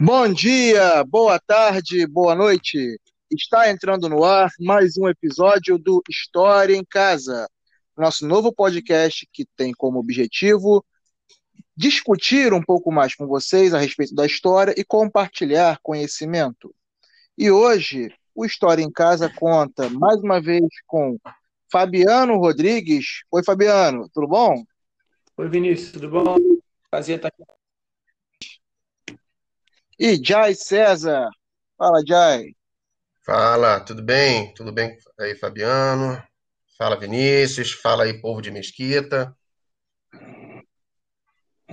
Bom dia, boa tarde, boa noite. Está entrando no ar mais um episódio do História em Casa, nosso novo podcast que tem como objetivo discutir um pouco mais com vocês a respeito da história e compartilhar conhecimento. E hoje, o História em Casa conta mais uma vez com Fabiano Rodrigues. Oi, Fabiano, tudo bom? Oi, Vinícius, tudo bom? Prazer estar aqui e Jai César. Fala, Jai. Fala, tudo bem? Tudo bem aí, Fabiano? Fala, Vinícius. Fala aí, povo de Mesquita.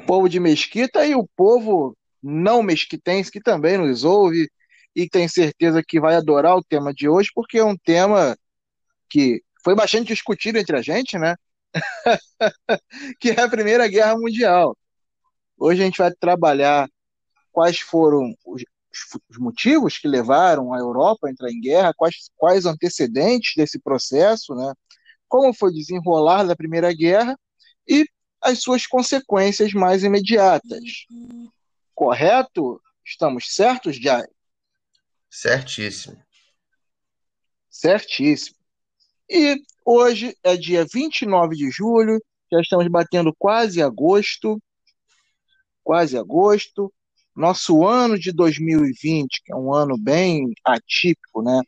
Povo de Mesquita e o povo não mesquitense que também nos ouve e tem certeza que vai adorar o tema de hoje, porque é um tema que foi bastante discutido entre a gente, né? que é a Primeira Guerra Mundial. Hoje a gente vai trabalhar quais foram os, os motivos que levaram a Europa a entrar em guerra, quais, quais antecedentes desse processo, né? como foi desenrolar da Primeira Guerra e as suas consequências mais imediatas. Correto? Estamos certos, Jai? Certíssimo. Certíssimo. E hoje é dia 29 de julho, já estamos batendo quase agosto, quase agosto, nosso ano de 2020, que é um ano bem atípico, né?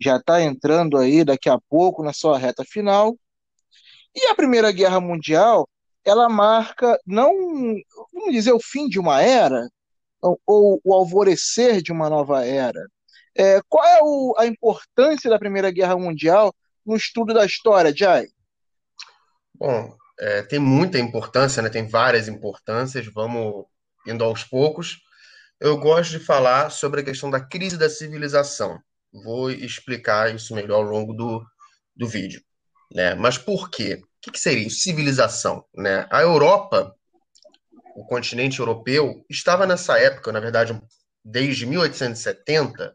Já está entrando aí daqui a pouco na sua reta final. E a Primeira Guerra Mundial, ela marca não, vamos dizer, o fim de uma era, ou, ou o alvorecer de uma nova era. É, qual é o, a importância da Primeira Guerra Mundial no estudo da história, Jai? Bom, é, tem muita importância, né? tem várias importâncias, vamos indo aos poucos. Eu gosto de falar sobre a questão da crise da civilização. Vou explicar isso melhor ao longo do, do vídeo. Né? Mas por quê? O que, seria? Civilização? Né? A Europa, o continente europeu, estava nessa época, na verdade, desde 1870,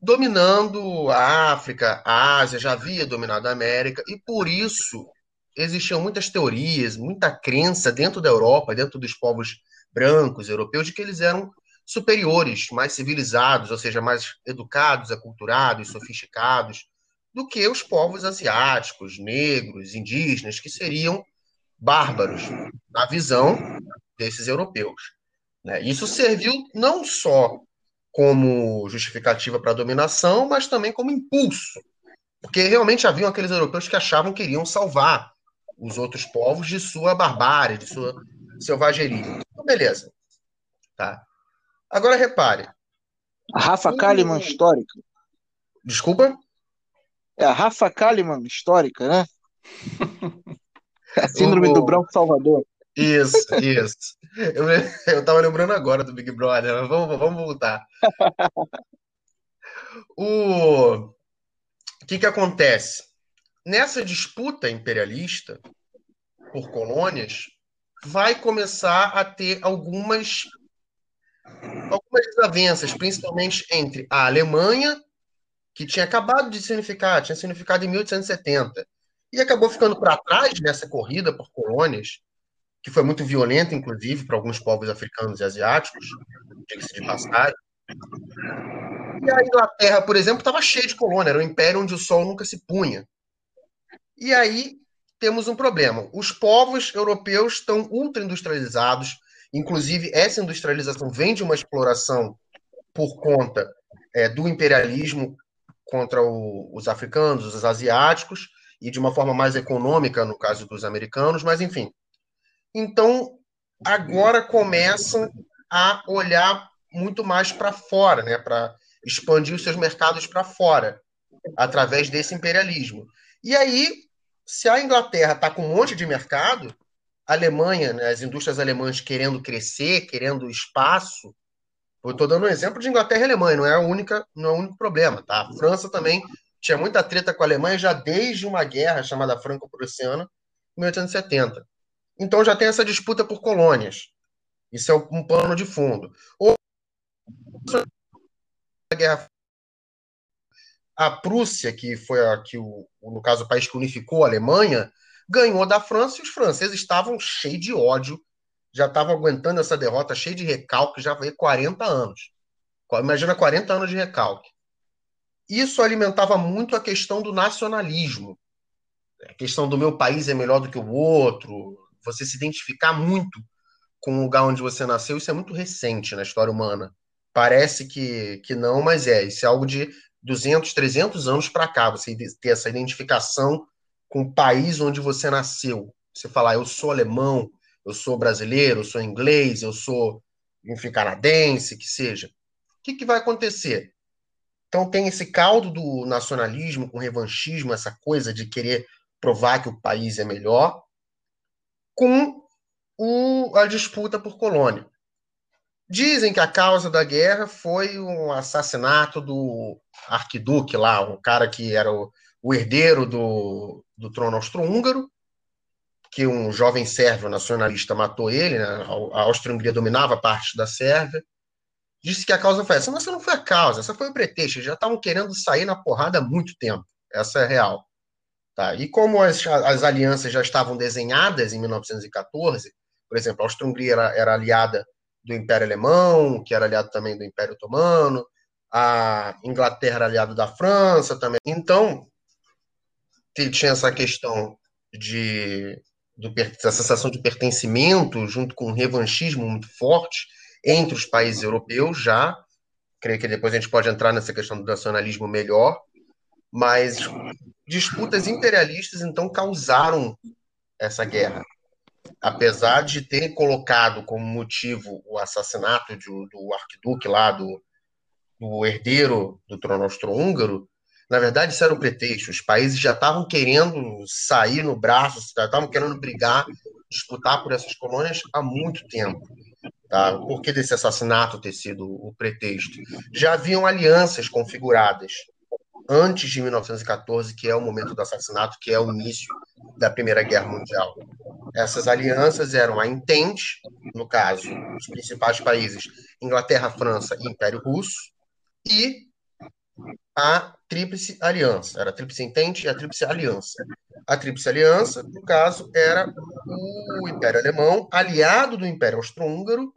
dominando a África, a Ásia, já havia dominado a América, e por isso existiam muitas teorias, muita crença dentro da Europa, dentro dos povos brancos, europeus, de que eles eram superiores, mais civilizados, ou seja, mais educados, aculturados, sofisticados, do que os povos asiáticos, negros, indígenas, que seriam bárbaros na visão desses europeus. Né? Isso serviu não só como justificativa para a dominação, mas também como impulso, porque realmente haviam aqueles europeus que achavam que iriam salvar os outros povos de sua barbárie, de sua selvageria. Beleza. Tá. Agora repare. A Rafa Kalimann histórica. Desculpa? É a Rafa Kalimann histórica, né? a síndrome o... do Branco Salvador. Isso, isso. Eu, eu tava lembrando agora do Big Brother, mas vamos, vamos voltar. o... o que que acontece? Nessa disputa imperialista por colônias, vai começar a ter algumas algumas desavenças, principalmente entre a Alemanha, que tinha acabado de significar, tinha significado em 1870, e acabou ficando para trás nessa corrida por colônias, que foi muito violenta, inclusive, para alguns povos africanos e asiáticos, diga-se de passagem. E a Inglaterra, por exemplo, estava cheia de colônia, era um império onde o sol nunca se punha. E aí temos um problema. Os povos europeus estão ultra industrializados, inclusive essa industrialização vem de uma exploração por conta é, do imperialismo contra o, os africanos, os asiáticos, e de uma forma mais econômica no caso dos americanos, mas enfim. Então, agora começam a olhar muito mais para fora, né, para expandir os seus mercados para fora, através desse imperialismo. E aí se a Inglaterra está com um monte de mercado, a Alemanha, né, as indústrias alemãs querendo crescer, querendo espaço. Eu estou dando um exemplo de Inglaterra e Alemanha, não é, a única, não é o único problema. Tá? A França também tinha muita treta com a Alemanha já desde uma guerra chamada Franco-Prussiana, em 1870. Então já tem essa disputa por colônias. Isso é um pano de fundo. Ou a guerra a Prússia, que foi a, que o, no caso o país que unificou a Alemanha, ganhou da França e os franceses estavam cheios de ódio já estavam aguentando essa derrota cheia de recalque já veio 40 anos. Imagina 40 anos de recalque. Isso alimentava muito a questão do nacionalismo. A questão do meu país é melhor do que o outro, você se identificar muito com o lugar onde você nasceu, isso é muito recente na história humana. Parece que, que não, mas é. Isso é algo de 200, 300 anos para cá, você ter essa identificação com o país onde você nasceu. Você falar, eu sou alemão, eu sou brasileiro, eu sou inglês, eu sou enfim, canadense, que seja. O que, que vai acontecer? Então tem esse caldo do nacionalismo com revanchismo, essa coisa de querer provar que o país é melhor, com o, a disputa por colônia. Dizem que a causa da guerra foi um assassinato do arquiduque lá, um cara que era o, o herdeiro do, do trono austro-húngaro, que um jovem sérvio nacionalista matou ele, né? a Áustria-Hungria dominava parte da Sérvia, disse que a causa foi essa. Mas essa não foi a causa, essa foi o pretexto. Eles já estavam querendo sair na porrada há muito tempo. Essa é real. Tá? E como as, as alianças já estavam desenhadas em 1914, por exemplo, a Áustria-Hungria era, era aliada do Império Alemão, que era aliado também do Império Otomano, a Inglaterra era aliado da França também. Então, tinha essa questão de do, sensação de pertencimento junto com um revanchismo muito forte entre os países europeus já. Creio que depois a gente pode entrar nessa questão do nacionalismo melhor, mas disputas imperialistas então causaram essa guerra apesar de ter colocado como motivo o assassinato de, do arquiduque lá, do, do herdeiro do trono austro-húngaro, na verdade isso era o pretexto. Os países já estavam querendo sair no braço, estavam querendo brigar, disputar por essas colônias há muito tempo. Tá? Por que desse assassinato ter sido o pretexto? Já haviam alianças configuradas antes de 1914, que é o momento do assassinato, que é o início da Primeira Guerra Mundial. Essas alianças eram a Entente, no caso, os principais países, Inglaterra, França e Império Russo, e a Tríplice Aliança. Era a Tríplice Entente e a Tríplice Aliança. A Tríplice Aliança, no caso, era o Império Alemão, aliado do Império Austro-Húngaro,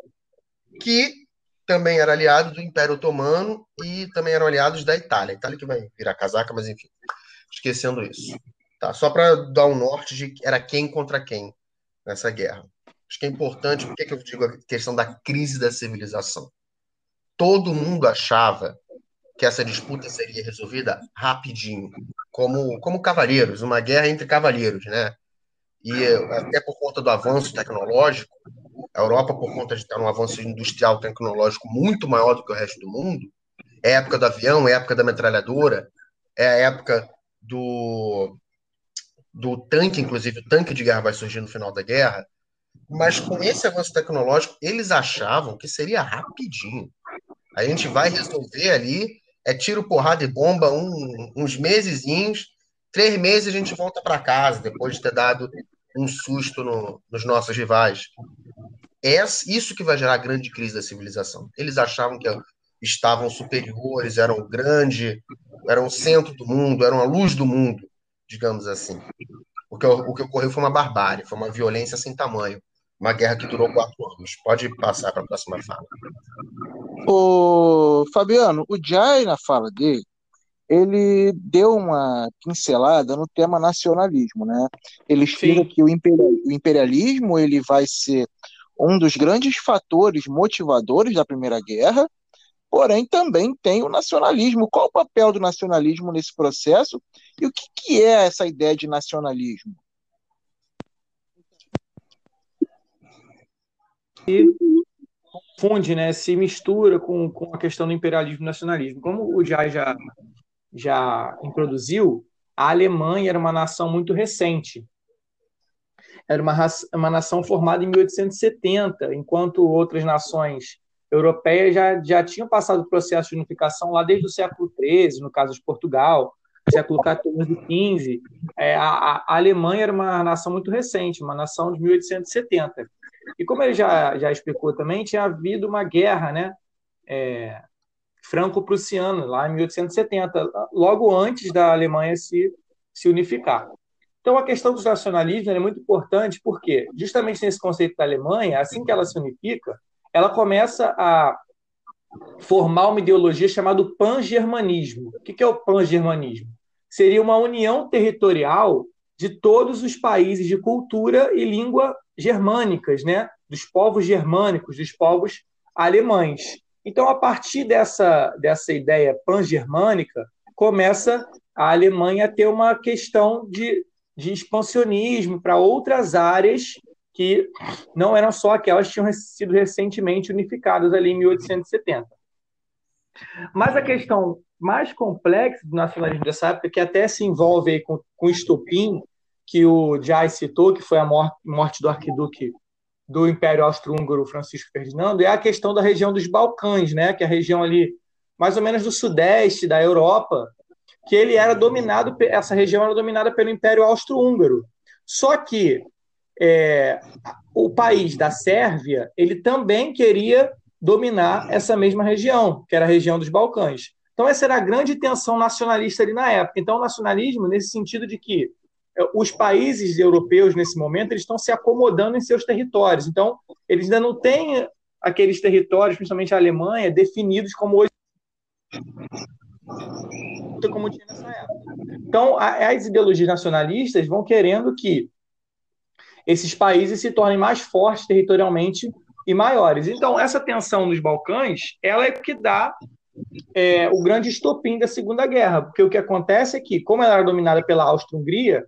que também era aliado do Império Otomano e também eram aliados da Itália. Itália que vai virar casaca, mas enfim, esquecendo isso. Tá, só para dar um norte de era quem contra quem nessa guerra. Acho que é importante, por que eu digo a questão da crise da civilização? Todo mundo achava que essa disputa seria resolvida rapidinho, como, como cavaleiros, uma guerra entre cavaleiros, né? E até por conta do avanço tecnológico, a Europa, por conta de estar num avanço industrial tecnológico muito maior do que o resto do mundo, é a época do avião, é a época da metralhadora, é a época do, do tanque, inclusive o tanque de guerra vai surgir no final da guerra, mas com esse avanço tecnológico, eles achavam que seria rapidinho. A gente vai resolver ali, é tiro, porrada e bomba, um, uns mesezinhos, três meses a gente volta para casa, depois de ter dado um susto no, nos nossos rivais. É isso que vai gerar a grande crise da civilização. Eles achavam que estavam superiores, eram grande, eram o centro do mundo, eram a luz do mundo, digamos assim. O que, o que ocorreu foi uma barbárie, foi uma violência sem tamanho, uma guerra que durou quatro anos. Pode passar para a próxima fala. O Fabiano, o Jai, na fala dele, ele deu uma pincelada no tema nacionalismo, né? Ele explica Sim. que o imperialismo ele vai ser um dos grandes fatores motivadores da Primeira Guerra, porém também tem o nacionalismo. Qual o papel do nacionalismo nesse processo e o que, que é essa ideia de nacionalismo? E confunde, né, se mistura com, com a questão do imperialismo e nacionalismo. Como o Jai já, já introduziu, a Alemanha era uma nação muito recente era uma, uma nação formada em 1870, enquanto outras nações europeias já, já tinham passado o processo de unificação lá desde o século XIII, no caso de Portugal, século XIV e XV. É, a, a, Alemanha era uma nação muito recente, uma nação de 1870. E como ele já, já explicou também, tinha havido uma guerra né, é, franco-prussiana, lá em 1870, logo antes da Alemanha se, se unificar. Então, a questão do nacionalismo é muito importante porque, justamente nesse conceito da Alemanha, assim que ela se unifica, ela começa a formar uma ideologia chamada pan-germanismo. O que é o pan-germanismo? Seria uma união territorial de todos os países de cultura e língua germânicas, né? dos povos germânicos, dos povos alemães. Então, a partir dessa, dessa ideia pan-germânica, começa a Alemanha a ter uma questão de, de expansionismo para outras áreas que não eram só aquelas que tinham sido recentemente unificadas ali em 1870. Mas a questão mais complexa do nacionalismo dessa época, que até se envolve com, com o estupim, que o Jai citou, que foi a morte, morte do arquiduque do Império Austro-Húngaro Francisco Ferdinando, é a questão da região dos Balcãs, né, que é a região ali mais ou menos do sudeste da Europa, que ele era dominado, essa região era dominada pelo Império Austro-Húngaro. Só que é, o país da Sérvia, ele também queria dominar essa mesma região, que era a região dos Balcãs. Então, essa era a grande tensão nacionalista ali na época. Então, o nacionalismo, nesse sentido de que é, os países europeus, nesse momento, eles estão se acomodando em seus territórios. Então, eles ainda não têm aqueles territórios, principalmente a Alemanha, definidos como hoje como tinha nessa época. Então, as ideologias nacionalistas vão querendo que esses países se tornem mais fortes territorialmente e maiores. Então, essa tensão nos Balcãs, ela é que dá é, o grande estopim da Segunda Guerra, porque o que acontece é que, como ela era dominada pela Áustria-Hungria,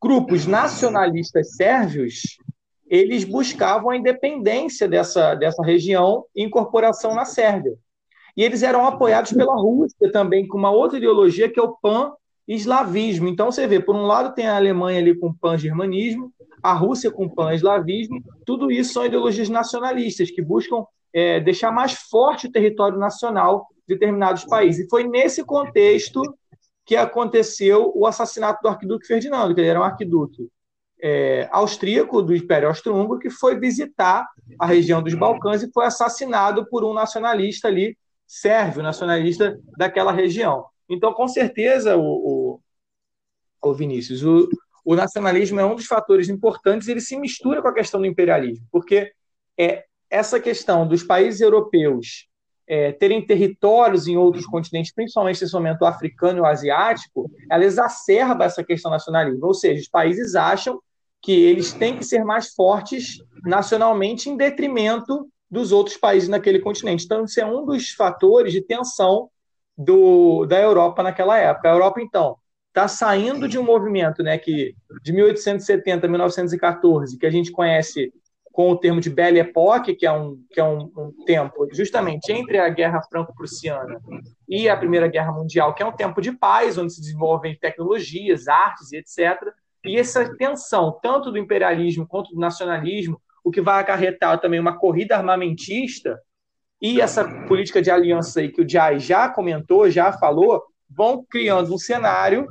grupos nacionalistas sérvios eles buscavam a independência dessa, dessa região e incorporação na Sérvia. E eles eram apoiados pela Rússia também, com uma outra ideologia que é o pan-eslavismo. Então você vê, por um lado tem a Alemanha ali com pan-germanismo, a Rússia com pan-eslavismo, tudo isso são ideologias nacionalistas que buscam é, deixar mais forte o território nacional de determinados países. E foi nesse contexto que aconteceu o assassinato do arquiduque Ferdinando, que ele era um arquiduque é, austríaco do Império Austro-Húngaro, que foi visitar a região dos Balcãs e foi assassinado por um nacionalista ali, sérvio, nacionalista daquela região. Então, com certeza, o, o, o Vinícius, o, o nacionalismo é um dos fatores importantes, ele se mistura com a questão do imperialismo, porque é essa questão dos países europeus é, terem territórios em outros continentes, principalmente nesse momento africano e o asiático, ela exacerba essa questão nacionalismo. Ou seja, os países acham que eles têm que ser mais fortes nacionalmente em detrimento dos outros países naquele continente. Então, isso é um dos fatores de tensão do, da Europa naquela época. A Europa, então, está saindo de um movimento né, que de 1870 a 1914, que a gente conhece com o termo de Belle Époque, que é um, que é um, um tempo justamente entre a Guerra Franco-Prussiana e a Primeira Guerra Mundial, que é um tempo de paz, onde se desenvolvem tecnologias, artes e etc. E essa tensão, tanto do imperialismo quanto do nacionalismo, o que vai acarretar também uma corrida armamentista e essa política de aliança aí que o Jai já comentou, já falou, vão criando um cenário,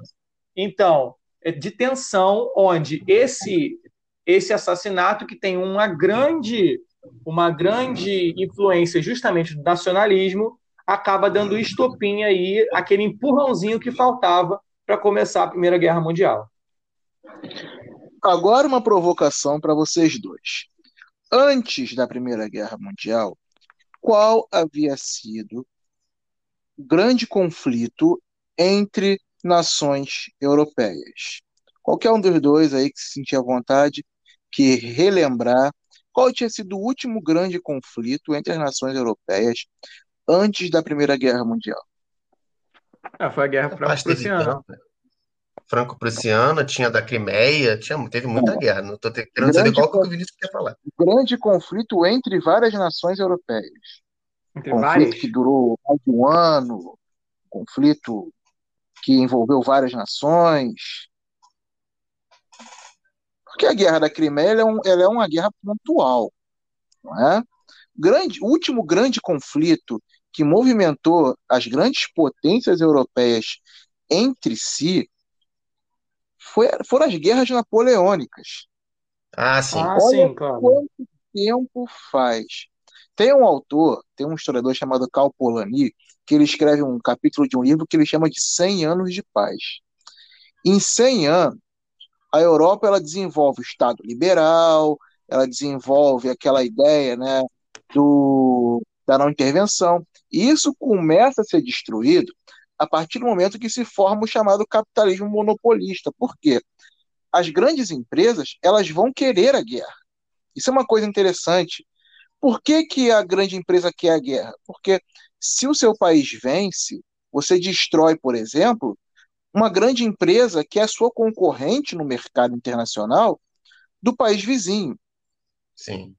então, de tensão, onde esse esse assassinato que tem uma grande uma grande influência justamente do nacionalismo acaba dando estopim aí aquele empurrãozinho que faltava para começar a Primeira Guerra Mundial. Agora uma provocação para vocês dois. Antes da Primeira Guerra Mundial, qual havia sido o grande conflito entre nações europeias. Qualquer um dos dois aí que se sentir à vontade, que relembrar qual tinha sido o último grande conflito entre as nações europeias antes da Primeira Guerra Mundial. Ah, foi a Guerra Franco-Prussiana. Franco-Prussiana, tinha da Crimeia, tinha, teve muita é. guerra. Não estou querendo saber qual que o Vinícius quer falar. Grande conflito entre várias nações europeias. Entre conflito várias? que durou mais de um ano, conflito que envolveu várias nações. Porque a guerra da Crimeia ela é, um, ela é uma guerra pontual, não é? Grande, o último grande conflito que movimentou as grandes potências europeias entre si foi, foram as guerras napoleônicas. Ah, sim. Ah, Olha sim, claro. quanto tempo faz. Tem um autor, tem um historiador chamado Cal Polanyi, que ele escreve um capítulo de um livro que ele chama de 100 anos de paz. Em 100 anos, a Europa ela desenvolve o Estado liberal, ela desenvolve aquela ideia né, do, da não intervenção. E isso começa a ser destruído a partir do momento que se forma o chamado capitalismo monopolista. Por quê? As grandes empresas elas vão querer a guerra. Isso é uma coisa interessante. Por que, que a grande empresa quer a guerra? Porque se o seu país vence, você destrói, por exemplo, uma grande empresa que é sua concorrente no mercado internacional do país vizinho. Sim.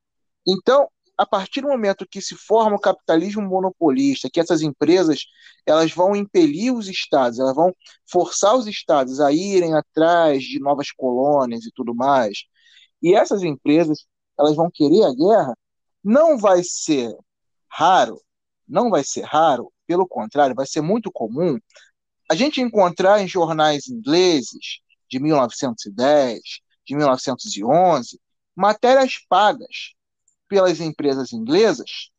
Então, a partir do momento que se forma o capitalismo monopolista, que essas empresas elas vão impelir os estados, elas vão forçar os estados a irem atrás de novas colônias e tudo mais, e essas empresas elas vão querer a guerra, não vai ser raro, não vai ser raro, pelo contrário, vai ser muito comum a gente encontrar em jornais ingleses de 1910, de 1911, matérias pagas pelas empresas inglesas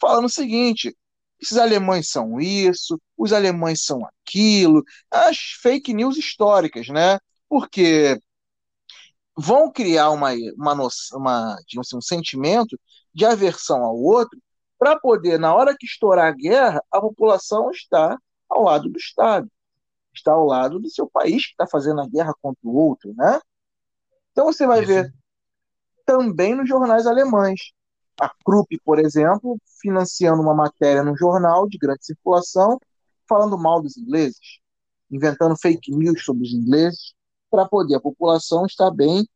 falando o seguinte: esses alemães são isso, os alemães são aquilo, as fake news históricas, né? Porque vão criar uma, uma, noção, uma assim, um sentimento de aversão ao outro para poder, na hora que estourar a guerra, a população está ao lado do Estado, está ao lado do seu país que está fazendo a guerra contra o outro, né? Então você vai ver também nos jornais alemães. A Krupp, por exemplo, financiando uma matéria no jornal de grande circulação, falando mal dos ingleses, inventando fake news sobre os ingleses, para poder a população estar bem,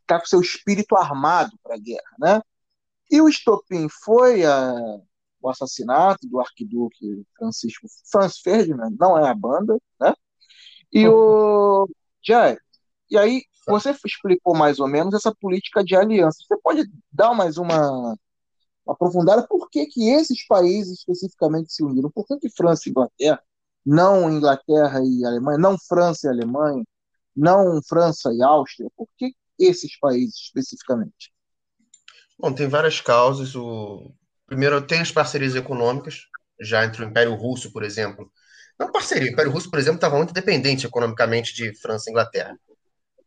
estar com seu espírito armado para a guerra, né? E o estopim foi a, o assassinato do arquiduque Francisco Franz Ferdinand, não é a banda, né? E o Jair, e aí você explicou mais ou menos essa política de aliança. Você pode dar mais uma, uma aprofundada por que, que esses países especificamente se uniram? Por que, que França e Inglaterra, não Inglaterra e Alemanha, não França e Alemanha, não França e Áustria? Por que esses países especificamente? Bom, tem várias causas. O... Primeiro, tem as parcerias econômicas, já entre o Império Russo, por exemplo. Não parceria, o Império Russo, por exemplo, estava muito dependente economicamente de França e Inglaterra.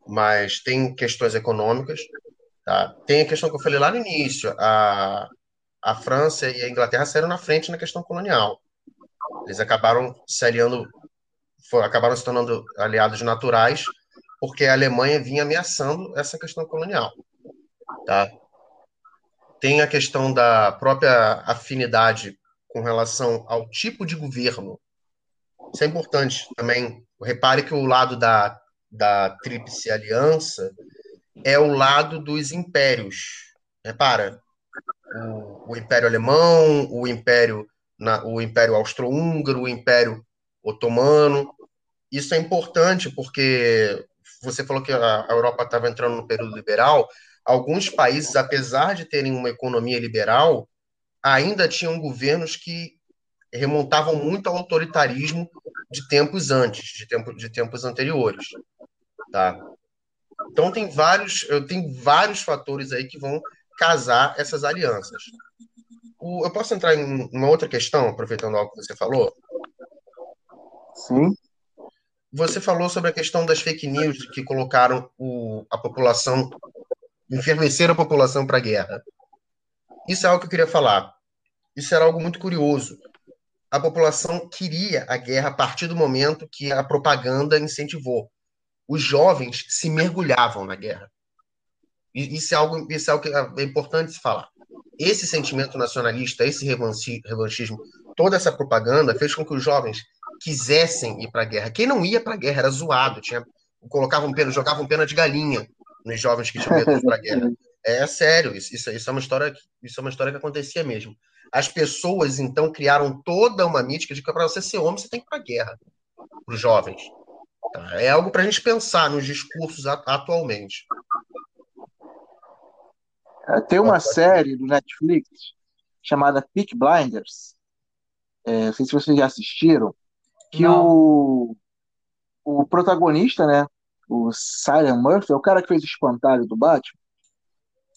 Mas tem questões econômicas, tá? Tem a questão que eu falei lá no início, a, a França e a Inglaterra saíram na frente na questão colonial. Eles acabaram se aliando, acabaram se tornando aliados naturais, porque a Alemanha vinha ameaçando essa questão colonial, tá? tem a questão da própria afinidade com relação ao tipo de governo. Isso é importante também. Repare que o lado da, da Tríplice Aliança é o lado dos impérios. Repara, o, o Império Alemão, o Império, na, o Império Austro-Húngaro, o Império Otomano. Isso é importante porque você falou que a Europa estava entrando no período liberal, alguns países, apesar de terem uma economia liberal, ainda tinham governos que remontavam muito ao autoritarismo de tempos antes, de, tempo, de tempos anteriores, tá? Então tem vários, eu tenho vários fatores aí que vão casar essas alianças. O, eu posso entrar em uma outra questão, aproveitando algo que você falou? Sim. Você falou sobre a questão das fake news que colocaram o, a população enfermecer a população para a guerra. Isso é algo que eu queria falar. Isso era algo muito curioso. A população queria a guerra a partir do momento que a propaganda incentivou. Os jovens se mergulhavam na guerra. Isso é algo, isso é, algo que é importante se falar. Esse sentimento nacionalista, esse revanchismo, toda essa propaganda fez com que os jovens quisessem ir para a guerra. Quem não ia para a guerra era zoado, tinha, colocavam pena, jogavam pena de galinha nos jovens que tinham medo para a guerra. É sério, isso, isso, isso, é uma história, isso é uma história que acontecia mesmo. As pessoas, então, criaram toda uma mítica de que para você ser homem, você tem que ir para a guerra, para os jovens. Tá? É algo para a gente pensar nos discursos atualmente. É, tem uma série do Netflix chamada Peak Blinders. É, não sei se vocês já assistiram. Que o, o protagonista, né? o Cillian Murphy, é o cara que fez o espantalho do Batman.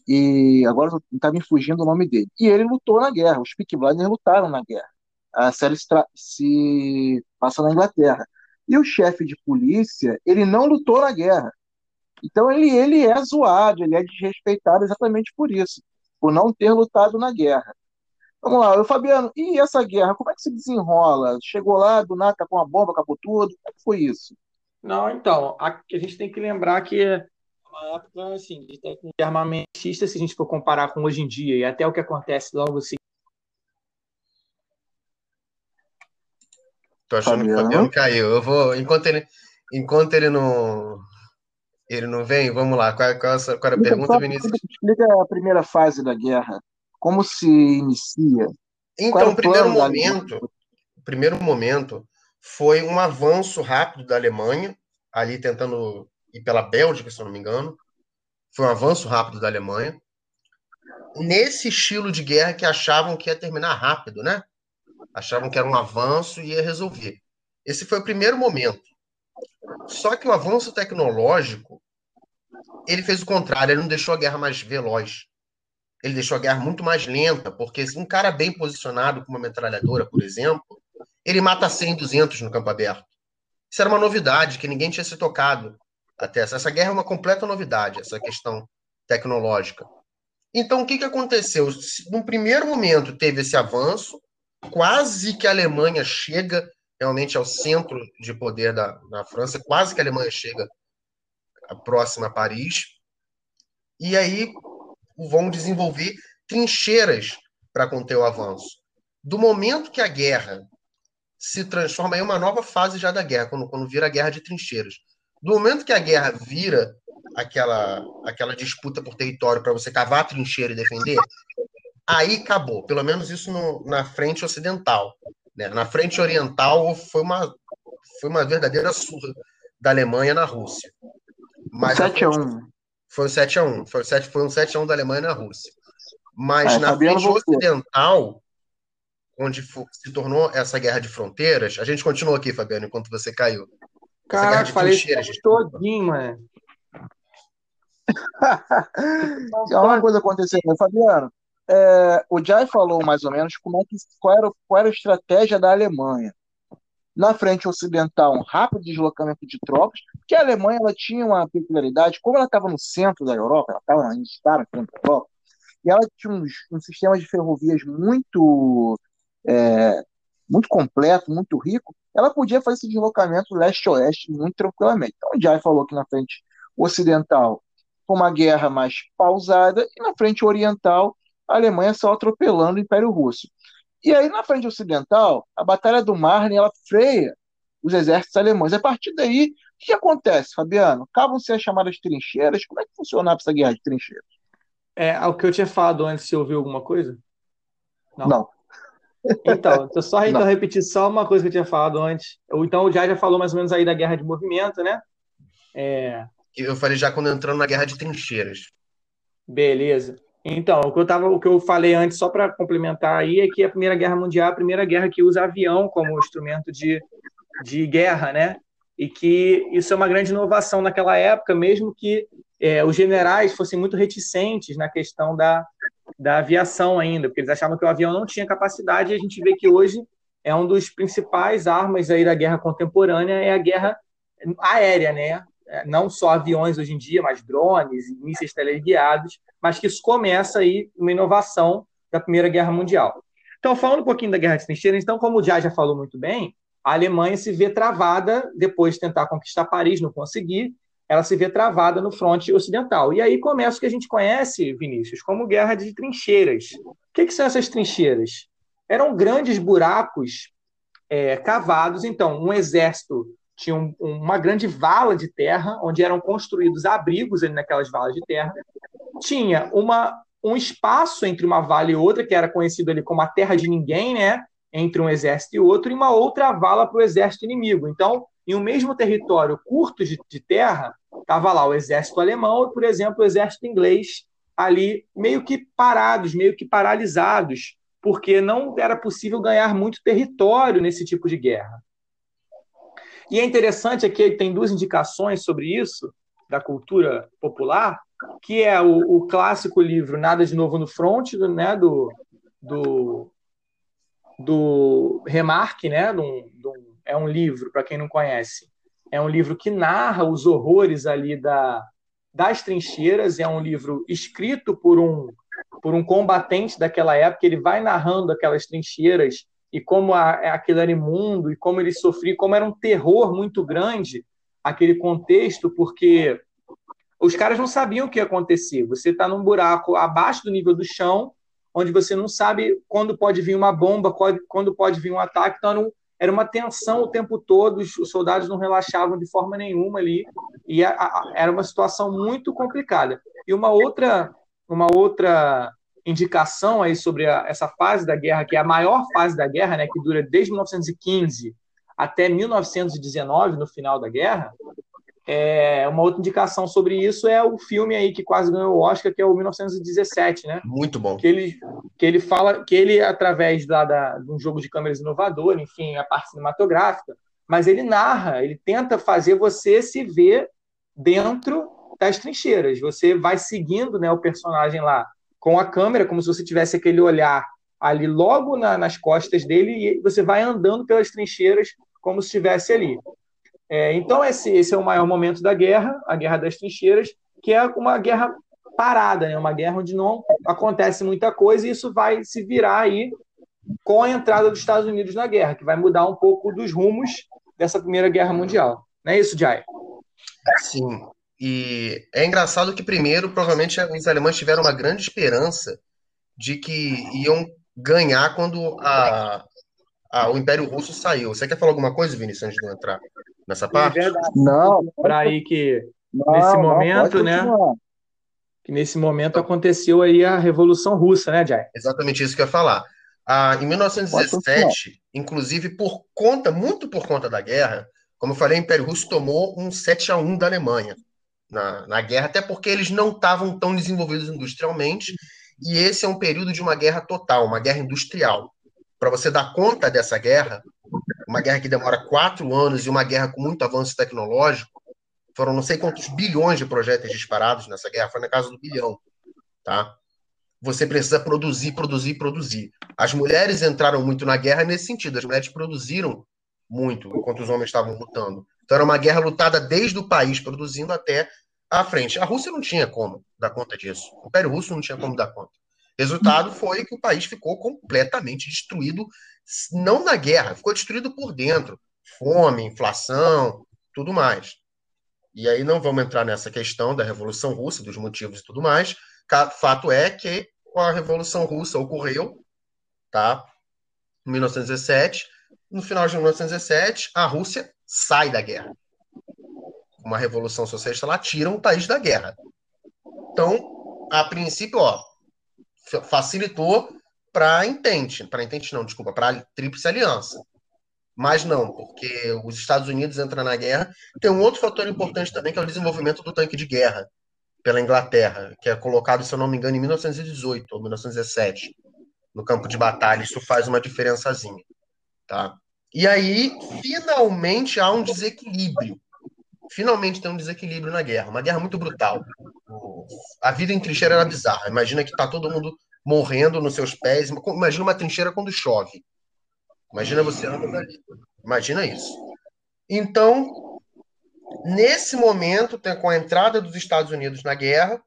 E agora tá me fugindo o nome dele. E ele lutou na guerra. Os Peaky Blinders lutaram na guerra. A série se, se passa na Inglaterra. E o chefe de polícia, ele não lutou na guerra. Então ele, ele é zoado, ele é desrespeitado exatamente por isso, por não ter lutado na guerra. Vamos lá, Fabiano, e essa guerra, como é que se desenrola? Chegou lá, do nada, tá com a bomba, acabou tudo? Como é que foi isso? Não, então, a, a gente tem que lembrar que é uma época assim, de técnica armamentista, se a gente for comparar com hoje em dia, e até o que acontece logo assim. Tô achando Fabiano. que o Fabiano caiu. Eu vou, enquanto ele, enquanto ele não, ele não vem, vamos lá. Qual, qual, qual era a pergunta, Vinícius? Explica a primeira fase da guerra. Como se inicia? Então, o primeiro momento, o primeiro momento foi um avanço rápido da Alemanha, ali tentando ir pela Bélgica, se eu não me engano. Foi um avanço rápido da Alemanha. Nesse estilo de guerra que achavam que ia terminar rápido, né? Achavam que era um avanço e ia resolver. Esse foi o primeiro momento. Só que o avanço tecnológico, ele fez o contrário, ele não deixou a guerra mais veloz ele deixou a guerra muito mais lenta, porque um cara bem posicionado com uma metralhadora, por exemplo, ele mata 100, 200 no campo aberto. Isso era uma novidade que ninguém tinha se tocado até essa. Essa guerra é uma completa novidade, essa questão tecnológica. Então, o que, que aconteceu? No primeiro momento, teve esse avanço, quase que a Alemanha chega realmente ao centro de poder da, da França, quase que a Alemanha chega próxima a Paris. E aí, vão desenvolver trincheiras para conter o avanço. Do momento que a guerra se transforma em uma nova fase já da guerra, quando, quando vira a guerra de trincheiras. Do momento que a guerra vira aquela, aquela disputa por território para você cavar a trincheira e defender, aí acabou. Pelo menos isso no, na frente ocidental. Né? Na frente oriental foi uma, foi uma verdadeira surra da Alemanha na Rússia. Mas 7 a 1. Foi um 7x1. Foi, 7, foi um 7x1 da Alemanha na Rússia. Mas é, na frente ocidental, onde se tornou essa guerra de fronteiras, a gente continua aqui, Fabiano, enquanto você caiu. Caraca, falei todinho, mano. uma coisa acontecendo, né, Fabiano. É, o Jai falou mais ou menos como é que, qual, era, qual era a estratégia da Alemanha na frente ocidental um rápido deslocamento de tropas, que a Alemanha ela tinha uma peculiaridade, como ela estava no centro da Europa, ela estava está no centro da Europa, e ela tinha um, um sistema de ferrovias muito é, muito completo, muito rico, ela podia fazer esse deslocamento leste-oeste muito tranquilamente. Então, o Jai falou que na frente ocidental foi uma guerra mais pausada, e na frente oriental, a Alemanha só atropelando o Império Russo. E aí, na frente ocidental, a Batalha do Marne ela freia os exércitos alemães. A partir daí, o que acontece, Fabiano? Acabam-se as chamadas trincheiras? Como é que funcionava essa guerra de trincheiras? É, o que eu tinha falado antes, você ouviu alguma coisa? Não. Não. Então, só então, repetir só uma coisa que eu tinha falado antes. Então, o Jai já falou mais ou menos aí da guerra de movimento, né? É... Eu falei já quando entrando na guerra de trincheiras. Beleza. Então, o que eu, tava, o que eu falei antes, só para complementar aí, é que a Primeira Guerra Mundial é a primeira guerra que usa avião como instrumento de, de guerra, né? E que isso é uma grande inovação naquela época, mesmo que é, os generais fossem muito reticentes na questão da, da aviação ainda, porque eles achavam que o avião não tinha capacidade, e a gente vê que hoje é um dos principais armas aí da guerra contemporânea, é a guerra aérea, né? É, não só aviões hoje em dia, mas drones, mísseis teleguiados, mas que isso começa aí uma inovação da Primeira Guerra Mundial. Então, falando um pouquinho da Guerra de Trincheiras, então, como o Jai já falou muito bem, a Alemanha se vê travada depois de tentar conquistar Paris, não conseguir, ela se vê travada no fronte ocidental. E aí começa o que a gente conhece, Vinícius, como Guerra de Trincheiras. O que, que são essas trincheiras? Eram grandes buracos é, cavados, então, um exército tinha um, uma grande vala de terra, onde eram construídos abrigos ali naquelas valas de terra. Tinha uma, um espaço entre uma vala e outra, que era conhecido ali como a terra de ninguém, né? Entre um exército e outro, e uma outra vala para o exército inimigo. Então, em um mesmo território curto de, de terra, estava lá o exército alemão e, por exemplo, o exército inglês ali meio que parados, meio que paralisados, porque não era possível ganhar muito território nesse tipo de guerra. E é interessante aqui, tem duas indicações sobre isso, da cultura popular, que é o, o clássico livro Nada de Novo no Front, né, do, do, do Remarque, né, do, do, é um livro, para quem não conhece, é um livro que narra os horrores ali da, das trincheiras, é um livro escrito por um, por um combatente daquela época, ele vai narrando aquelas trincheiras e como aquilo era imundo e como ele sofria, como era um terror muito grande aquele contexto, porque os caras não sabiam o que ia acontecer. Você está num buraco abaixo do nível do chão, onde você não sabe quando pode vir uma bomba, quando pode vir um ataque. Então, era uma tensão o tempo todo, os soldados não relaxavam de forma nenhuma ali, e era uma situação muito complicada. E uma outra, uma outra indicação aí sobre a, essa fase da guerra, que é a maior fase da guerra, né, que dura desde 1915 até 1919, no final da guerra, é, uma outra indicação sobre isso é o filme aí que quase ganhou o Oscar, que é o 1917, né? Muito bom. Que ele, que ele fala que ele, através da, da, de um jogo de câmeras inovador, enfim, a parte cinematográfica, mas ele narra, ele tenta fazer você se ver dentro das trincheiras. Você vai seguindo né, o personagem lá com a câmera, como se você tivesse aquele olhar ali logo na, nas costas dele e você vai andando pelas trincheiras como se estivesse ali. É, então esse, esse é o maior momento da guerra, a guerra das trincheiras, que é uma guerra parada, né? uma guerra onde não acontece muita coisa e isso vai se virar aí com a entrada dos Estados Unidos na guerra, que vai mudar um pouco dos rumos dessa Primeira Guerra Mundial. Não é isso, Jai? Sim. E é engraçado que, primeiro, provavelmente os alemães tiveram uma grande esperança de que iam ganhar quando a, a, o Império Russo saiu. Você quer falar alguma coisa, Vinícius, antes de eu entrar nessa parte? É não. Para aí que não, nesse momento, não, né? Que nesse momento aconteceu aí a Revolução Russa, né, Jai? Exatamente isso que eu ia falar. Ah, em 1917, inclusive por conta, muito por conta da guerra, como eu falei, o Império Russo tomou um 7 a 1 da Alemanha na, na guerra, até porque eles não estavam tão desenvolvidos industrialmente, e esse é um período de uma guerra total, uma guerra industrial. Para você dar conta dessa guerra, uma guerra que demora quatro anos e uma guerra com muito avanço tecnológico, foram não sei quantos bilhões de projéteis disparados nessa guerra, foi na casa do bilhão, tá? Você precisa produzir, produzir, produzir. As mulheres entraram muito na guerra nesse sentido, as mulheres produziram muito enquanto os homens estavam lutando. Então era uma guerra lutada desde o país produzindo até à frente. A Rússia não tinha como dar conta disso. O Império Russo não tinha como dar conta. Resultado foi que o país ficou completamente destruído, não na guerra, ficou destruído por dentro. Fome, inflação, tudo mais. E aí não vamos entrar nessa questão da Revolução Russa, dos motivos e tudo mais. Fato é que a Revolução Russa ocorreu, tá? Em 1917. No final de 1917, a Rússia sai da guerra uma revolução socialista lá, tiram o país da guerra. Então, a princípio, ó, facilitou para Entente, para Entente não, desculpa, para a Tríplice Aliança. Mas não, porque os Estados Unidos entram na guerra. Tem um outro fator importante também, que é o desenvolvimento do tanque de guerra pela Inglaterra, que é colocado, se eu não me engano, em 1918 ou 1917, no campo de batalha. Isso faz uma diferençazinha, tá? E aí, finalmente, há um desequilíbrio finalmente tem um desequilíbrio na guerra, uma guerra muito brutal. A vida em trincheira era bizarra. Imagina que tá todo mundo morrendo nos seus pés. Imagina uma trincheira quando chove. Imagina você andando ali. Imagina isso. Então, nesse momento, com a entrada dos Estados Unidos na guerra,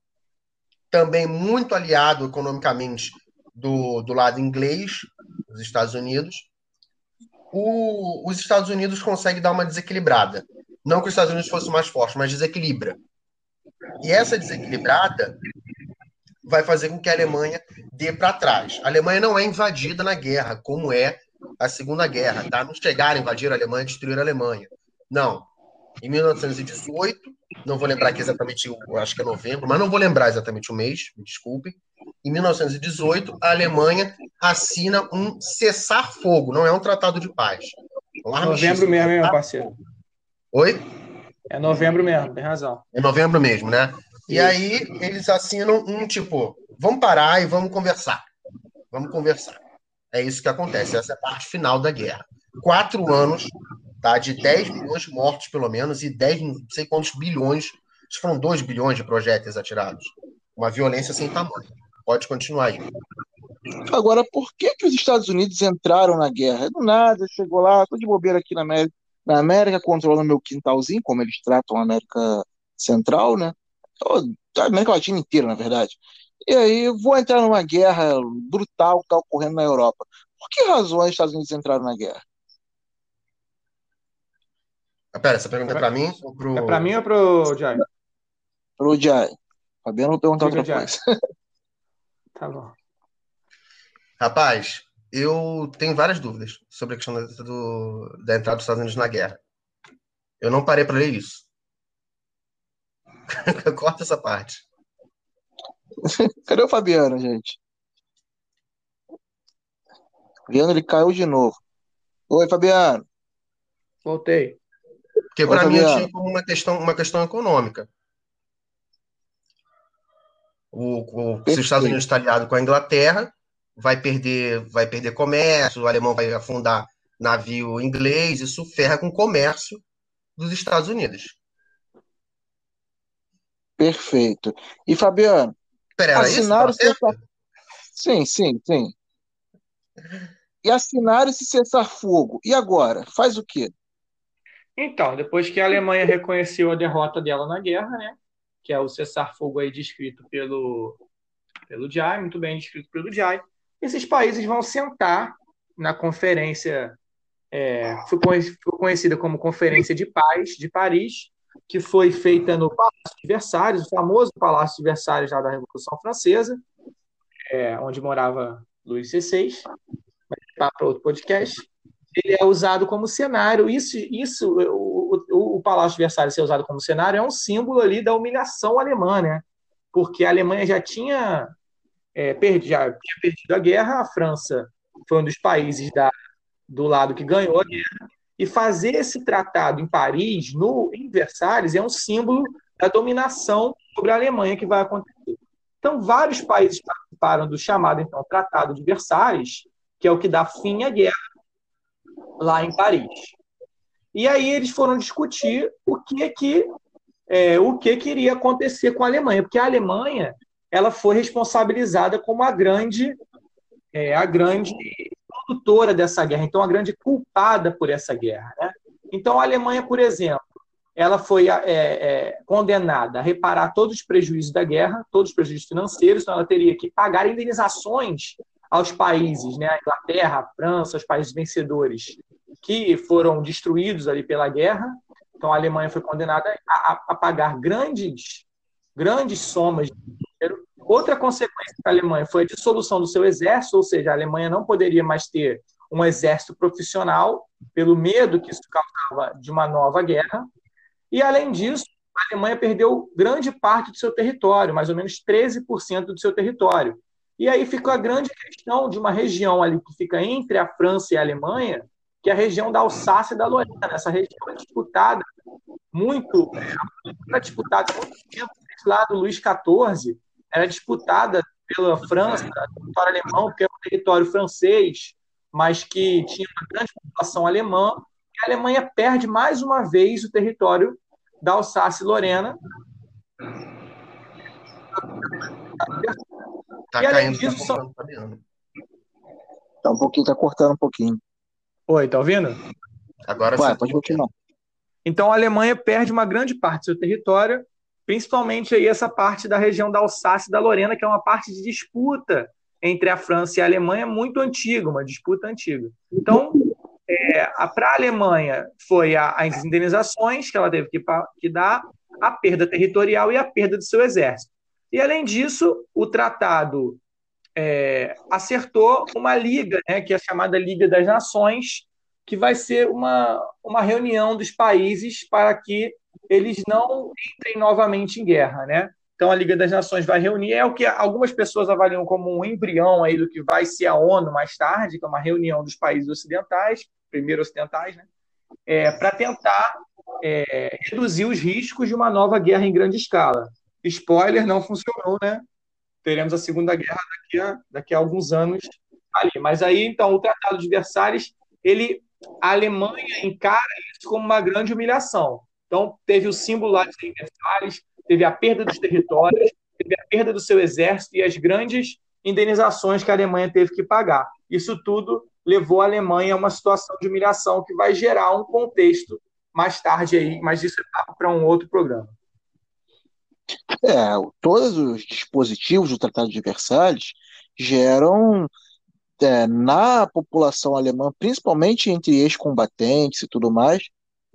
também muito aliado economicamente do, do lado inglês, dos Estados Unidos, o, os Estados Unidos conseguem dar uma desequilibrada. Não que os Estados Unidos fosse mais forte, mas desequilibra. E essa desequilibrada vai fazer com que a Alemanha dê para trás. A Alemanha não é invadida na guerra, como é a Segunda Guerra, tá? Não chegaram a invadir a Alemanha, destruir a Alemanha. Não. Em 1918, não vou lembrar aqui exatamente, acho que é novembro, mas não vou lembrar exatamente o mês, me desculpe. Em 1918, a Alemanha assina um cessar-fogo, não é um tratado de paz. Um novembro mesmo, meu parceiro. Oi? É novembro mesmo, tem razão. É novembro mesmo, né? E aí eles assinam um tipo, vamos parar e vamos conversar. Vamos conversar. É isso que acontece, essa é a parte final da guerra. Quatro anos, tá? De 10 milhões mortos, pelo menos, e 10, não sei quantos bilhões, foram 2 bilhões de projéteis atirados. Uma violência sem tamanho. Pode continuar aí. Agora, por que, que os Estados Unidos entraram na guerra? Do nada, chegou lá, tô de bobeira aqui na América na América, controlando meu quintalzinho, como eles tratam a América Central, né? Da América Latina inteira, na verdade. E aí vou entrar numa guerra brutal que está ocorrendo na Europa. Por que razões os Estados Unidos entraram na guerra? Ah, pera, essa pergunta é para mim ou pro... É para mim ou pro Jai? Pro Jai. Fabiano vou perguntar outra coisa. Tá bom. Rapaz, eu tenho várias dúvidas sobre a questão da, do, da entrada dos Estados Unidos na guerra. Eu não parei para ler isso. Corta essa parte. Cadê o Fabiano, gente? Fabiano, ele caiu de novo. Oi, Fabiano. Voltei. Porque para mim eu tinha como uma questão, uma questão econômica. O, o, se os Estados Unidos está aliado com a Inglaterra, vai perder, vai perder comércio, o alemão vai afundar navio inglês, isso ferra com o comércio dos Estados Unidos. Perfeito. E Fabiano, Pera, assinaram isso? Cessar... Sim, sim, sim. E assinaram esse cessar-fogo. E agora? Faz o quê? Então, depois que a Alemanha reconheceu a derrota dela na guerra, né? Que é o cessar-fogo aí descrito pelo, pelo Jai, muito bem descrito pelo Jai, esses países vão sentar na conferência, é, foi conhecida como Conferência de Paz de Paris, que foi feita no Palácio de Versalhes, o famoso Palácio de Versalhes lá da Revolução Francesa, é, onde morava Luís XVI, mas para outro podcast. Ele é usado como cenário. Isso, isso o, o, o Palácio de Versalhes ser usado como cenário é um símbolo ali da humilhação alemã, né? Porque a Alemanha já tinha, é, perdi, já tinha perdido a guerra, a França foi um dos países da, do lado que ganhou a guerra, e fazer esse tratado em Paris, no, em Versalhes, é um símbolo da dominação sobre a Alemanha que vai acontecer. Então, vários países participaram do chamado então, Tratado de Versalhes, que é o que dá fim à guerra lá em Paris. E aí eles foram discutir o que que é, o que, que iria acontecer com a Alemanha, porque a Alemanha ela foi responsabilizada como a grande é, a grande produtora dessa guerra, então a grande culpada por essa guerra. Né? Então a Alemanha, por exemplo, ela foi é, é, condenada a reparar todos os prejuízos da guerra, todos os prejuízos financeiros, então ela teria que pagar indenizações aos países, né, a Inglaterra, a França, os países vencedores, que foram destruídos ali pela guerra. Então a Alemanha foi condenada a, a pagar grandes, grandes somas de Outra consequência da Alemanha foi a dissolução do seu exército, ou seja, a Alemanha não poderia mais ter um exército profissional, pelo medo que isso causava de uma nova guerra. E, além disso, a Alemanha perdeu grande parte do seu território, mais ou menos 13% do seu território. E aí fica a grande questão de uma região ali que fica entre a França e a Alemanha, que é a região da Alsácia e da Lorena. Essa região é disputada muito, é disputada há muito tempo, lá do Luís XIV, era disputada pela França, território alemão, que é um território francês, mas que tinha uma grande população alemã, e a Alemanha perde mais uma vez o território da Alsácia-Lorena. Tá e além disso, tá são... Tá um pouquinho, tá cortando um pouquinho. Oi, tá ouvindo? Agora Vai, sim. pode continuar. Então a Alemanha perde uma grande parte do seu território principalmente aí essa parte da região da Alsácia e da Lorena, que é uma parte de disputa entre a França e a Alemanha muito antiga, uma disputa antiga. Então, é, para a Alemanha foi a, as indenizações que ela teve que, que dar, a perda territorial e a perda do seu exército. E, além disso, o tratado é, acertou uma liga, né, que é a chamada Liga das Nações, que vai ser uma, uma reunião dos países para que eles não entrem novamente em guerra, né? Então a Liga das Nações vai reunir, é o que algumas pessoas avaliam como um embrião aí do que vai ser a ONU mais tarde, que é uma reunião dos países ocidentais, primeiro ocidentais, né? É, para tentar é, reduzir os riscos de uma nova guerra em grande escala. Spoiler, não funcionou, né? Teremos a Segunda Guerra daqui a, daqui a alguns anos ali. Mas aí, então, o Tratado de Versalhes, ele, a Alemanha encara isso como uma grande humilhação. Então, teve o símbolo lá de Versalhes, teve a perda dos territórios, teve a perda do seu exército e as grandes indenizações que a Alemanha teve que pagar. Isso tudo levou a Alemanha a uma situação de humilhação que vai gerar um contexto mais tarde aí, mas isso é para um outro programa. É, todos os dispositivos do Tratado de Versalhes geram é, na população alemã, principalmente entre ex-combatentes e tudo mais,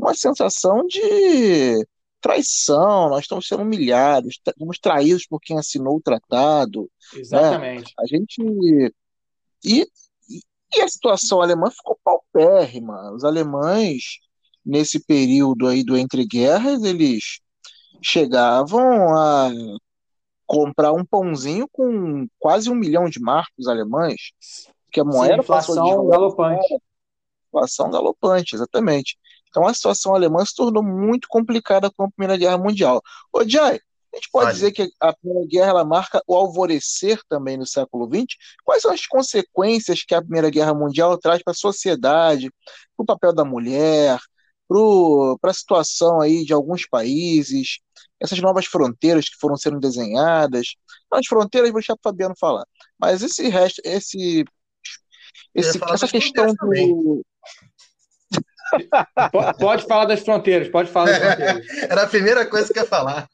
uma sensação de traição, nós estamos sendo humilhados, fomos traídos por quem assinou o tratado. Né? Exatamente. Né? A gente. E, e a situação alemã ficou paupérrima. Os alemães, nesse período aí do entre guerras, eles chegavam a comprar um pãozinho com quase um milhão de marcos alemães, que a moeda Sim, inflação galopante. Inflação galopante, exatamente. Então a situação alemã se tornou muito complicada com a Primeira Guerra Mundial. Ô, Jai, a gente pode dizer que a Primeira Guerra marca o alvorecer também no século XX? Quais são as consequências que a Primeira Guerra Mundial traz para a sociedade, para o papel da mulher, para a situação aí de alguns países, essas novas fronteiras que foram sendo desenhadas? As fronteiras, vou deixar para o Fabiano falar. Mas esse resto, esse, esse essa questão do, Pode falar das fronteiras, pode falar das fronteiras. Era a primeira coisa que eu ia falar.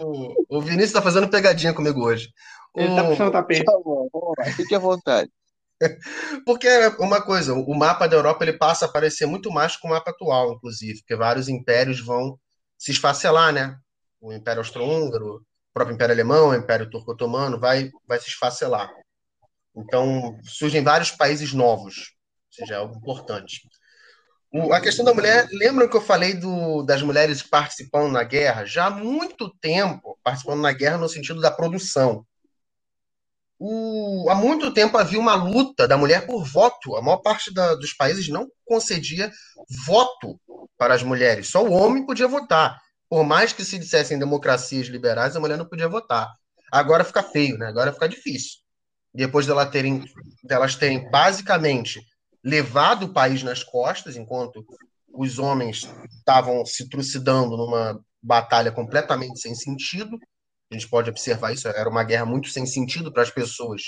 O, o Vinícius está fazendo pegadinha comigo hoje. Ele está puxando o tapete. Tá bom, vamos lá, fique à vontade. Porque é uma coisa, o mapa da Europa ele passa a parecer muito mais com o mapa atual, inclusive, porque vários impérios vão se esfacelar, né? O Império Austro-Húngaro, o próprio Império Alemão, o Império Turco-Otomano, vai, vai se esfacelar. Então, surgem vários países novos, ou seja, é algo importante. A questão da mulher, lembram que eu falei do, das mulheres participando na guerra? Já há muito tempo participando na guerra no sentido da produção. O, há muito tempo havia uma luta da mulher por voto. A maior parte da, dos países não concedia voto para as mulheres. Só o homem podia votar. Por mais que se dissessem democracias liberais, a mulher não podia votar. Agora fica feio, né? Agora fica difícil. Depois delas terem, delas terem basicamente levado o país nas costas, enquanto os homens estavam se trucidando numa batalha completamente sem sentido. A gente pode observar isso, era uma guerra muito sem sentido para as pessoas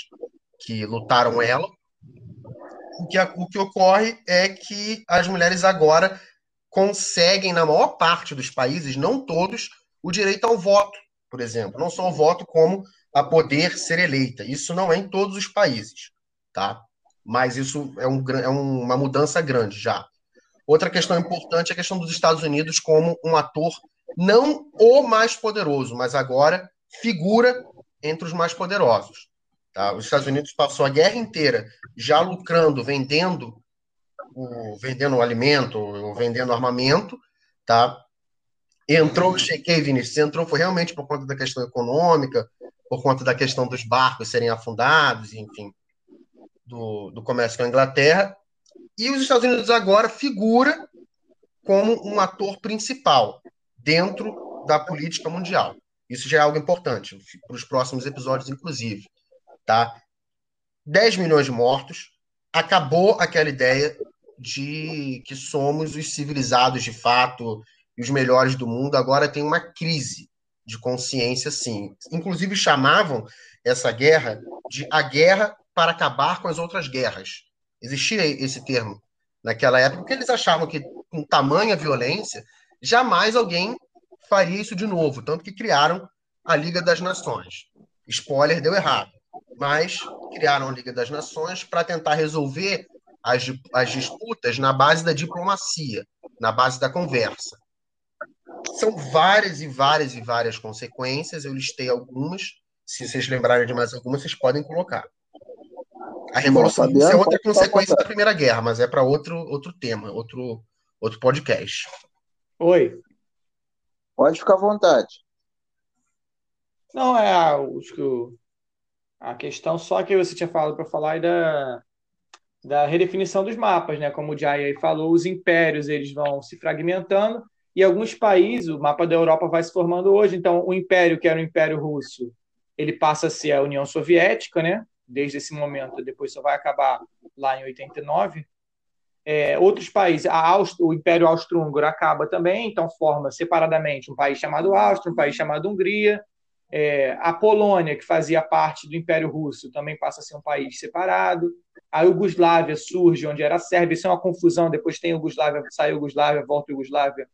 que lutaram ela. O que, o que ocorre é que as mulheres agora conseguem, na maior parte dos países, não todos, o direito ao voto, por exemplo. Não só o voto, como a poder ser eleita. Isso não é em todos os países, tá? Mas isso é, um, é uma mudança grande já. Outra questão importante é a questão dos Estados Unidos como um ator, não o mais poderoso, mas agora figura entre os mais poderosos. Tá? Os Estados Unidos passou a guerra inteira já lucrando, vendendo o, vendendo alimento, ou vendendo armamento, tá? Entrou, chequei, Vinícius, entrou foi realmente por conta da questão econômica, por conta da questão dos barcos serem afundados, enfim, do, do comércio com a Inglaterra, e os Estados Unidos agora figura como um ator principal dentro da política mundial. Isso já é algo importante para os próximos episódios, inclusive. Tá? 10 milhões de mortos, acabou aquela ideia de que somos os civilizados de fato e os melhores do mundo. Agora tem uma crise de consciência, sim. Inclusive chamavam essa guerra de a guerra para acabar com as outras guerras. Existia esse termo naquela época, porque eles achavam que com tamanha violência, jamais alguém faria isso de novo, tanto que criaram a Liga das Nações. Spoiler, deu errado. Mas criaram a Liga das Nações para tentar resolver as, as disputas na base da diplomacia, na base da conversa. São várias e várias e várias consequências, eu listei algumas. Se vocês lembrarem de mais algumas, vocês podem colocar. A Revolução Russa é outra consequência da Primeira Guerra, mas é para outro, outro tema, outro, outro podcast. Oi. Pode ficar à vontade. Não, é a, a questão só que você tinha falado para falar é da, da redefinição dos mapas, né? Como o Jay falou, os impérios eles vão se fragmentando e alguns países, o mapa da Europa vai se formando hoje. Então, o império que era o Império Russo, ele passa a ser a União Soviética, né? Desde esse momento, depois só vai acabar lá em 89. É, outros países, o Império Austro-Húngaro acaba também, então forma separadamente um país chamado Áustria, um país chamado Hungria. É, a Polônia, que fazia parte do Império Russo, também passa a ser um país separado. A Iugoslávia surge onde era a Sérvia, isso é uma confusão. Depois tem Iugoslávia, sai Iugoslávia, volta Iugoslávia.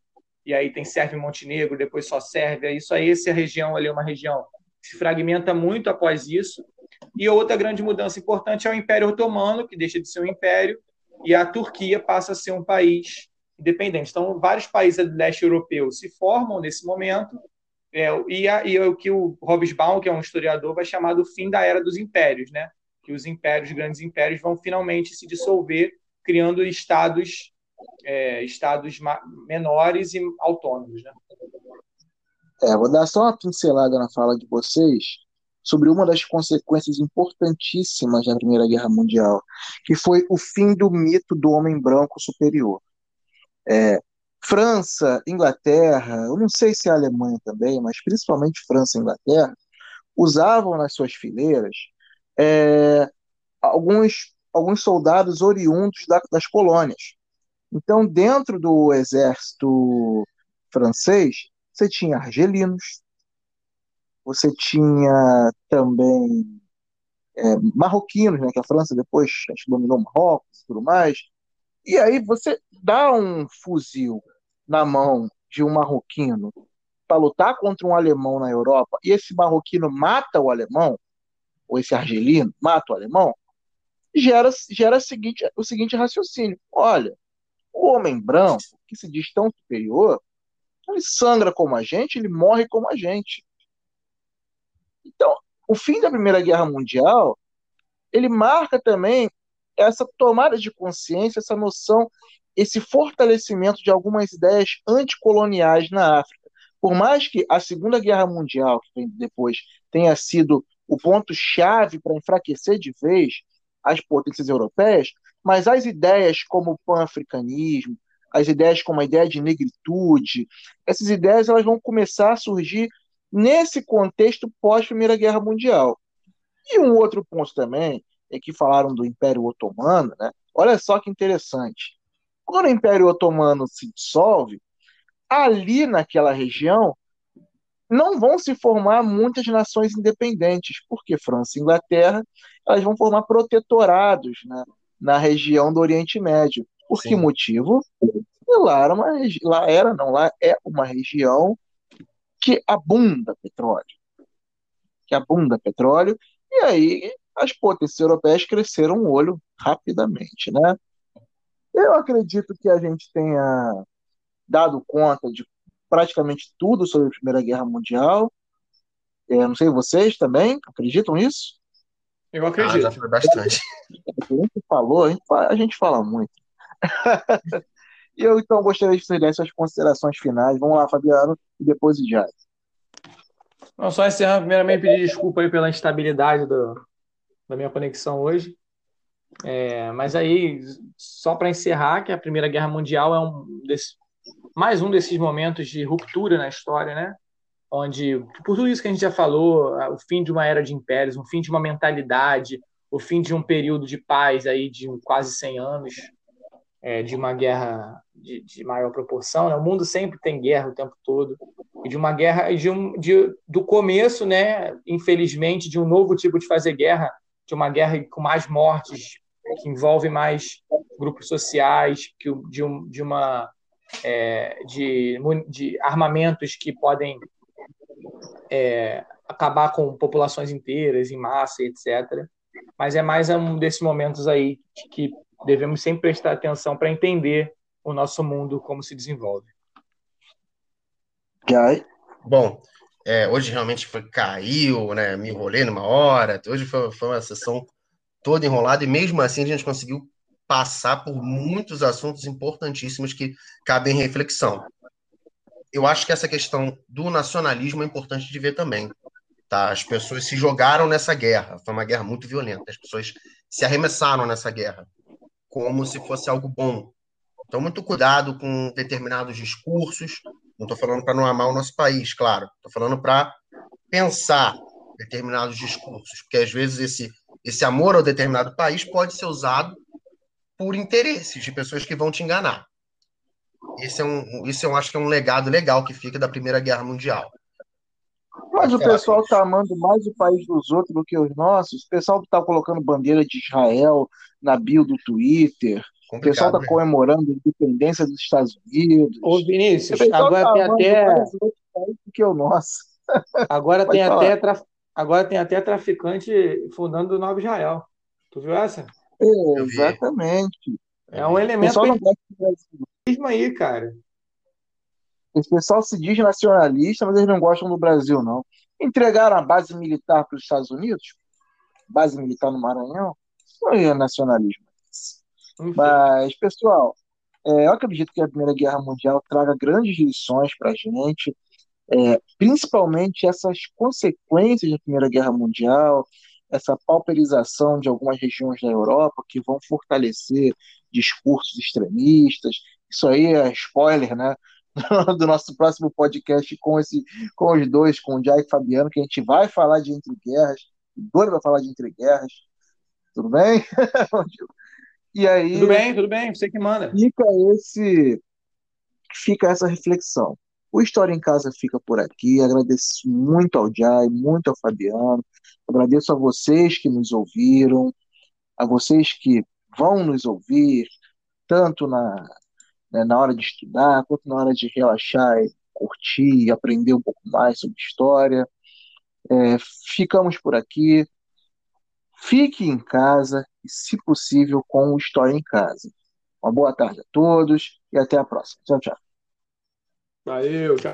e aí tem Sérvia e Montenegro, depois só Sérvia. Isso aí, essa região ali é uma região que se fragmenta muito após isso. E outra grande mudança importante é o Império Otomano, que deixa de ser um império, e a Turquia passa a ser um país independente. Então, vários países do leste europeu se formam nesse momento, é, e, a, e o que o Hobsbawm, que é um historiador, vai chamar do fim da era dos impérios, né? que os impérios, os grandes impérios, vão finalmente se dissolver, criando estados, é, estados menores e autônomos. Né? É, vou dar só uma pincelada na fala de vocês sobre uma das consequências importantíssimas da Primeira Guerra Mundial, que foi o fim do mito do homem branco superior. É, França, Inglaterra, eu não sei se a Alemanha também, mas principalmente França e Inglaterra, usavam nas suas fileiras é, alguns, alguns soldados oriundos da, das colônias. Então, dentro do exército francês, você tinha argelinos, você tinha também é, marroquinos, né, que a França depois acho, dominou Marrocos e tudo mais. E aí você dá um fuzil na mão de um marroquino para lutar contra um alemão na Europa e esse marroquino mata o alemão, ou esse argelino mata o alemão, gera, gera seguinte, o seguinte raciocínio: olha, o homem branco, que se diz tão superior, ele sangra como a gente, ele morre como a gente. Então, o fim da Primeira Guerra Mundial, ele marca também essa tomada de consciência, essa noção, esse fortalecimento de algumas ideias anticoloniais na África. Por mais que a Segunda Guerra Mundial, que vem depois, tenha sido o ponto-chave para enfraquecer de vez as potências europeias, mas as ideias como o pan-africanismo, as ideias como a ideia de negritude, essas ideias elas vão começar a surgir nesse contexto pós-Primeira Guerra Mundial. E um outro ponto também é que falaram do Império Otomano, né? Olha só que interessante. Quando o Império Otomano se dissolve, ali naquela região não vão se formar muitas nações independentes, porque França e Inglaterra elas vão formar protetorados né, na região do Oriente Médio. Por Sim. que motivo? Lá era, uma, lá era, não, lá é uma região que abunda petróleo. Que abunda petróleo, e aí as potências europeias cresceram o olho rapidamente, né? Eu acredito que a gente tenha dado conta de praticamente tudo sobre a Primeira Guerra Mundial. É, não sei vocês também acreditam nisso? Eu acredito. Ah, já foi bastante. A gente falou, a gente, a gente fala muito. E eu então gostaria de fazer essas considerações finais. Vamos lá, Fabiano, e depois o Jazz. Não, só encerrando, primeiramente pedir desculpa aí pela instabilidade do, da minha conexão hoje. É, mas aí, só para encerrar, que a Primeira Guerra Mundial é um desse, mais um desses momentos de ruptura na história, né? Onde, por tudo isso que a gente já falou, o fim de uma era de impérios, o fim de uma mentalidade, o fim de um período de paz aí de quase 100 anos, é, de uma guerra de, de, maior proporção. Né? O mundo sempre tem guerra o tempo todo. E de uma guerra, de um, de, do começo, né, infelizmente, de um novo tipo de fazer guerra, de uma guerra com mais mortes, que envolve mais grupos sociais, que, de, um, de uma é, de, de armamentos que podem é, acabar com populações inteiras em massa, etc. Mas é mais um desses momentos aí que devemos sempre prestar atenção para entender o nosso mundo como se desenvolve. Guy? Bom, é, hoje realmente foi, caiu, né? Me enrolei numa hora. Hoje foi, foi uma sessão toda enrolada e mesmo assim a gente conseguiu passar por muitos assuntos importantíssimos que cabem reflexão. Eu acho que essa questão do nacionalismo é importante de ver também. Tá? As pessoas se jogaram nessa guerra. Foi uma guerra muito violenta. As pessoas se arremessaram nessa guerra como se fosse algo bom. Então, muito cuidado com determinados discursos. Não estou falando para não amar o nosso país, claro. Estou falando para pensar determinados discursos, porque às vezes esse, esse amor ao determinado país pode ser usado por interesses de pessoas que vão te enganar. Esse é um, isso eu acho que é um legado legal que fica da Primeira Guerra Mundial. Mas o pessoal está amando mais o país dos outros do que os nossos. O pessoal está colocando bandeira de Israel na bio do Twitter. O pessoal está comemorando a independência dos Estados Unidos. Ô, Vinícius, agora tá tem até. Que é o nosso. Agora tem, até tra... agora tem até traficante fundando o Novo Israel. Tu viu essa? É, exatamente. É um elemento que aí, cara. Esse pessoal se diz nacionalista, mas eles não gostam do Brasil, não. Entregaram a base militar para os Estados Unidos, base militar no Maranhão, não é nacionalismo. Enfim. Mas, pessoal, é, eu acredito que a Primeira Guerra Mundial traga grandes lições para a gente, é, principalmente essas consequências da Primeira Guerra Mundial, essa pauperização de algumas regiões da Europa que vão fortalecer discursos extremistas. Isso aí é spoiler, né? do nosso próximo podcast com esse com os dois, com o Jai e Fabiano, que a gente vai falar de entre guerras. O vai falar de entre guerras. Tudo bem? e aí Tudo bem, tudo bem, você que manda. Fica esse fica essa reflexão. O História em Casa fica por aqui. Agradeço muito ao Jai, muito ao Fabiano. Agradeço a vocês que nos ouviram, a vocês que vão nos ouvir, tanto na, né, na hora de estudar, quanto na hora de relaxar e curtir, aprender um pouco mais sobre história. É, ficamos por aqui. Fique em casa e, se possível, com o História em Casa. Uma boa tarde a todos e até a próxima. Tchau, tchau. Valeu, tchau.